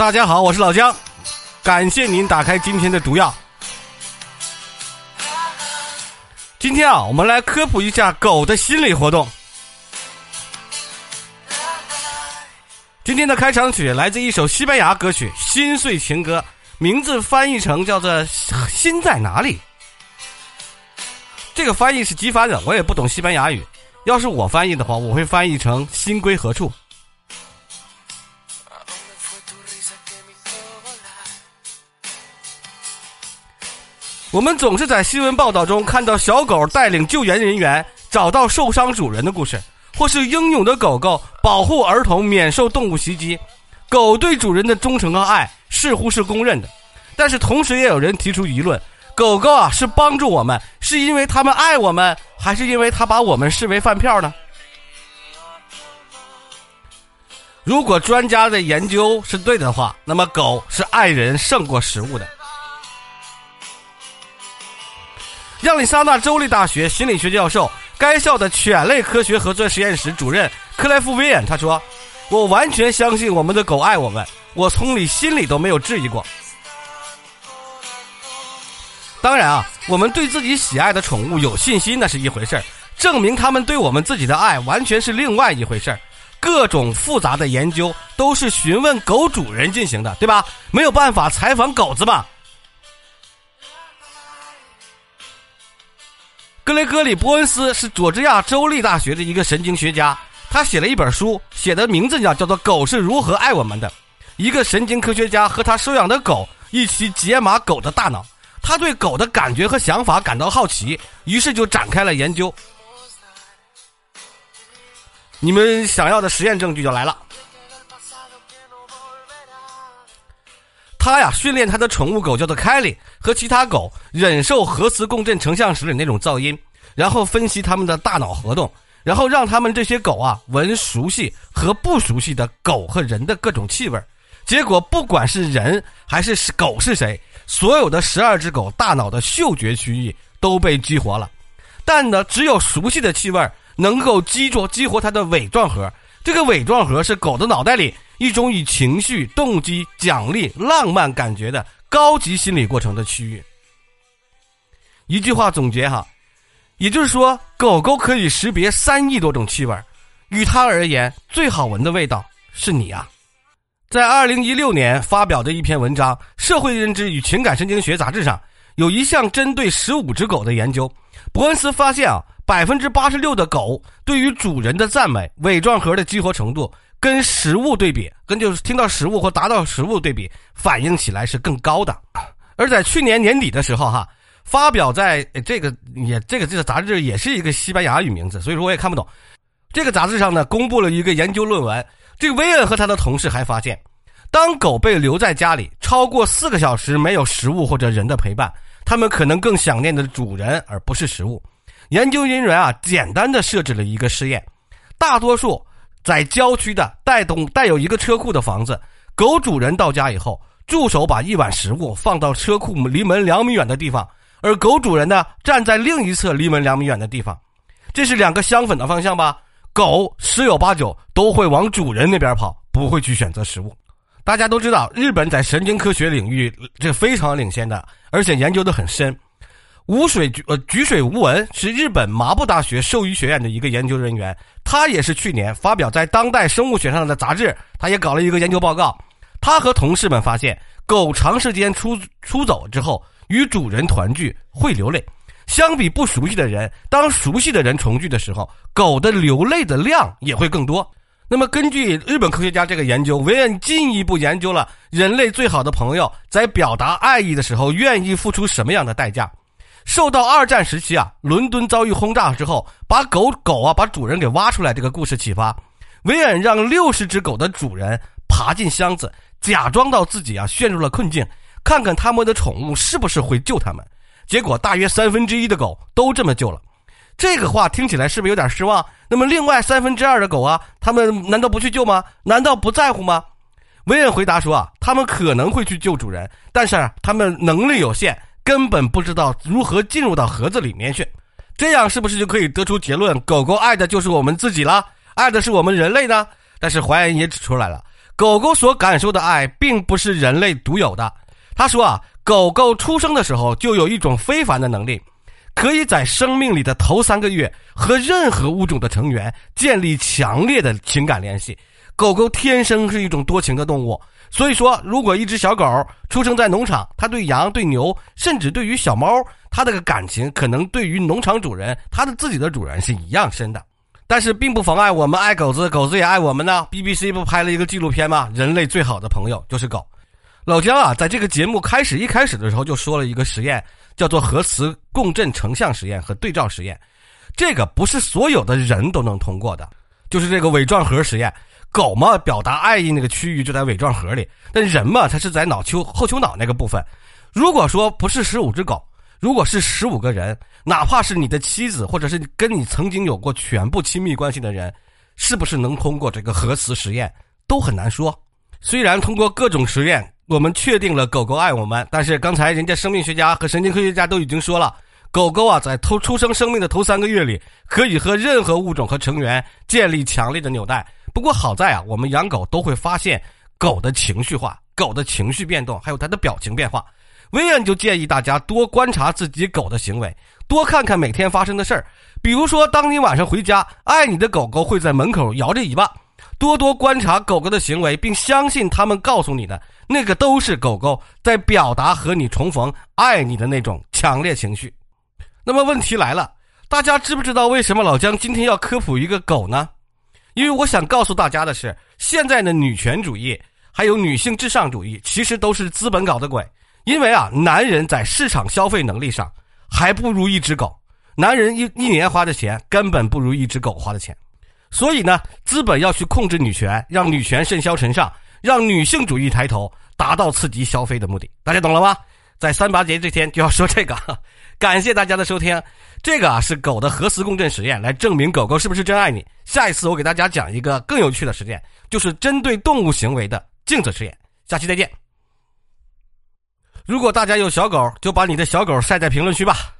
大家好，我是老姜，感谢您打开今天的毒药。今天啊，我们来科普一下狗的心理活动。今天的开场曲来自一首西班牙歌曲《心碎情歌》，名字翻译成叫做“心在哪里”。这个翻译是机翻的，我也不懂西班牙语。要是我翻译的话，我会翻译成“心归何处”。我们总是在新闻报道中看到小狗带领救援人员找到受伤主人的故事，或是英勇的狗狗保护儿童免受动物袭击。狗对主人的忠诚和爱似乎是公认的，但是同时也有人提出疑论：狗狗啊是帮助我们，是因为他们爱我们，还是因为他把我们视为饭票呢？如果专家的研究是对的话，那么狗是爱人胜过食物的。亚利桑那州立大学心理学教授、该校的犬类科学合作实验室主任克莱夫·威廉他说：“我完全相信我们的狗爱我们，我从里心里都没有质疑过。当然啊，我们对自己喜爱的宠物有信心那是一回事儿，证明他们对我们自己的爱完全是另外一回事儿。各种复杂的研究都是询问狗主人进行的，对吧？没有办法采访狗子嘛。”格雷戈里·波恩斯是佐治亚州立大学的一个神经学家，他写了一本书，写的名字叫叫做《狗是如何爱我们的》。一个神经科学家和他收养的狗一起解码狗的大脑，他对狗的感觉和想法感到好奇，于是就展开了研究。你们想要的实验证据就来了。他呀，训练他的宠物狗叫做凯莉，和其他狗忍受核磁共振成像时里那种噪音，然后分析他们的大脑活动，然后让他们这些狗啊闻熟悉和不熟悉的狗和人的各种气味。结果，不管是人还是狗是谁，所有的十二只狗大脑的嗅觉区域都被激活了，但呢，只有熟悉的气味能够激着激活它的尾状核。这个尾状核是狗的脑袋里。一种以情绪、动机、奖励、浪漫感觉的高级心理过程的区域。一句话总结哈，也就是说，狗狗可以识别三亿多种气味，与它而言，最好闻的味道是你啊！在二零一六年发表的一篇文章《社会认知与情感神经学》杂志上，有一项针对十五只狗的研究，伯恩斯发现啊，百分之八十六的狗对于主人的赞美，尾状核的激活程度。跟食物对比，跟就是听到食物或达到食物对比，反应起来是更高的。而在去年年底的时候，哈，发表在这个也这个这个杂志也是一个西班牙语名字，所以说我也看不懂。这个杂志上呢，公布了一个研究论文。这个威恩和他的同事还发现，当狗被留在家里超过四个小时，没有食物或者人的陪伴，他们可能更想念的主人而不是食物。研究人员啊，简单的设置了一个试验，大多数。在郊区的带动带有一个车库的房子，狗主人到家以后，助手把一碗食物放到车库离门两米远的地方，而狗主人呢站在另一侧离门两米远的地方，这是两个相反的方向吧？狗十有八九都会往主人那边跑，不会去选择食物。大家都知道，日本在神经科学领域这非常领先的，而且研究的很深。无水呃菊水无闻是日本麻布大学兽医学院的一个研究人员，他也是去年发表在《当代生物学》上的杂志，他也搞了一个研究报告。他和同事们发现，狗长时间出出走之后与主人团聚会流泪，相比不熟悉的人，当熟悉的人重聚的时候，狗的流泪的量也会更多。那么，根据日本科学家这个研究，维恩进一步研究了人类最好的朋友在表达爱意的时候愿意付出什么样的代价。受到二战时期啊，伦敦遭遇轰炸之后，把狗狗啊把主人给挖出来这个故事启发，维恩让六十只狗的主人爬进箱子，假装到自己啊陷入了困境，看看他们的宠物是不是会救他们。结果大约三分之一的狗都这么救了。这个话听起来是不是有点失望？那么另外三分之二的狗啊，他们难道不去救吗？难道不在乎吗？维恩回答说啊，他们可能会去救主人，但是他们能力有限。根本不知道如何进入到盒子里面去，这样是不是就可以得出结论：狗狗爱的就是我们自己了，爱的是我们人类呢？但是怀恩也指出来了，狗狗所感受的爱并不是人类独有的。他说啊，狗狗出生的时候就有一种非凡的能力，可以在生命里的头三个月和任何物种的成员建立强烈的情感联系。狗狗天生是一种多情的动物，所以说，如果一只小狗出生在农场，它对羊、对牛，甚至对于小猫，它的感情可能对于农场主人，它的自己的主人是一样深的。但是并不妨碍我们爱狗子，狗子也爱我们呢。BBC 不拍了一个纪录片吗？人类最好的朋友就是狗。老姜啊，在这个节目开始一开始的时候就说了一个实验，叫做核磁共振成像实验和对照实验。这个不是所有的人都能通过的，就是这个伪装核实验。狗嘛，表达爱意那个区域就在尾状核里，但人嘛，它是在脑丘后丘脑那个部分。如果说不是十五只狗，如果是十五个人，哪怕是你的妻子，或者是跟你曾经有过全部亲密关系的人，是不是能通过这个核磁实验，都很难说。虽然通过各种实验，我们确定了狗狗爱我们，但是刚才人家生命学家和神经科学家都已经说了。狗狗啊，在头出生生命的头三个月里，可以和任何物种和成员建立强烈的纽带。不过好在啊，我们养狗都会发现狗的情绪化、狗的情绪变动，还有它的表情变化。威恩就建议大家多观察自己狗的行为，多看看每天发生的事儿。比如说，当你晚上回家，爱你的狗狗会在门口摇着尾巴。多多观察狗狗的行为，并相信他们告诉你的那个都是狗狗在表达和你重逢、爱你的那种强烈情绪。那么问题来了，大家知不知道为什么老姜今天要科普一个狗呢？因为我想告诉大家的是，现在的女权主义还有女性至上主义，其实都是资本搞的鬼。因为啊，男人在市场消费能力上还不如一只狗，男人一一年花的钱根本不如一只狗花的钱。所以呢，资本要去控制女权，让女权甚嚣尘上，让女性主义抬头，达到刺激消费的目的。大家懂了吗？在三八节这天就要说这个，感谢大家的收听。这个啊是狗的核磁共振实验，来证明狗狗是不是真爱你。下一次我给大家讲一个更有趣的实验，就是针对动物行为的镜子实验。下期再见。如果大家有小狗，就把你的小狗晒在评论区吧。